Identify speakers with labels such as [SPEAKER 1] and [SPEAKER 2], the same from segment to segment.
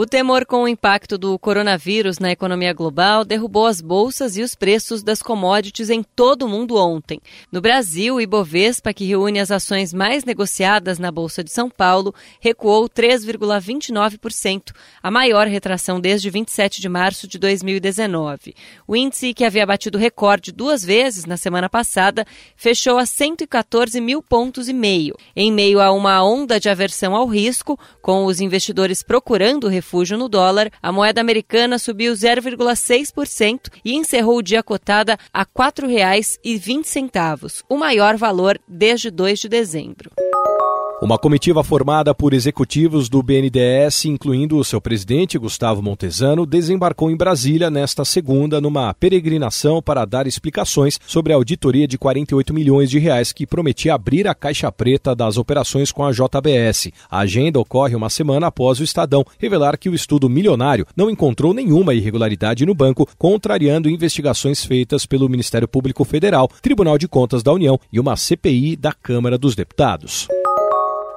[SPEAKER 1] O temor com o impacto do coronavírus na economia global derrubou as bolsas e os preços das commodities em todo o mundo ontem. No Brasil, o Ibovespa, que reúne as ações mais negociadas na Bolsa de São Paulo, recuou 3,29%, a maior retração desde 27 de março de 2019. O índice, que havia batido recorde duas vezes na semana passada, fechou a 114 mil pontos e meio. Em meio a uma onda de aversão ao risco, com os investidores procurando refúgio refúgio no dólar, a moeda americana subiu 0,6% e encerrou o dia cotada a R$ 4,20, o maior valor desde 2 de dezembro.
[SPEAKER 2] Uma comitiva formada por executivos do BNDES, incluindo o seu presidente, Gustavo Montesano, desembarcou em Brasília nesta segunda numa peregrinação para dar explicações sobre a auditoria de 48 milhões de reais que prometia abrir a caixa preta das operações com a JBS. A agenda ocorre uma semana após o Estadão revelar que o estudo milionário não encontrou nenhuma irregularidade no banco, contrariando investigações feitas pelo Ministério Público Federal, Tribunal de Contas da União e uma CPI da Câmara dos Deputados.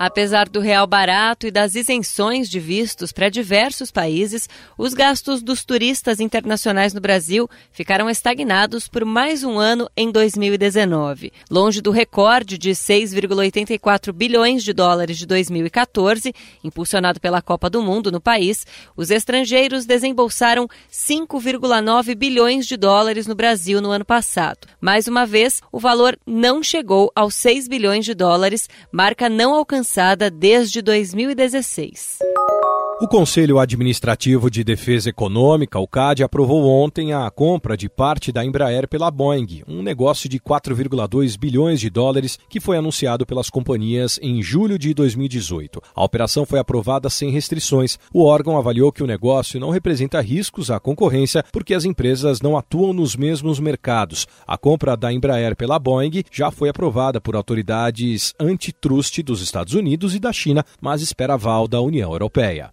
[SPEAKER 1] Apesar do real barato e das isenções de vistos para diversos países, os gastos dos turistas internacionais no Brasil ficaram estagnados por mais um ano em 2019. Longe do recorde de 6,84 bilhões de dólares de 2014, impulsionado pela Copa do Mundo no país, os estrangeiros desembolsaram 5,9 bilhões de dólares no Brasil no ano passado. Mais uma vez, o valor não chegou aos 6 bilhões de dólares, marca não alcançada alcançada desde 2016.
[SPEAKER 2] O Conselho Administrativo de Defesa Econômica, o CAD, aprovou ontem a compra de parte da Embraer pela Boeing, um negócio de 4,2 bilhões de dólares que foi anunciado pelas companhias em julho de 2018. A operação foi aprovada sem restrições. O órgão avaliou que o negócio não representa riscos à concorrência porque as empresas não atuam nos mesmos mercados. A compra da Embraer pela Boeing já foi aprovada por autoridades antitrust dos Estados Unidos e da China, mas espera aval da União Europeia.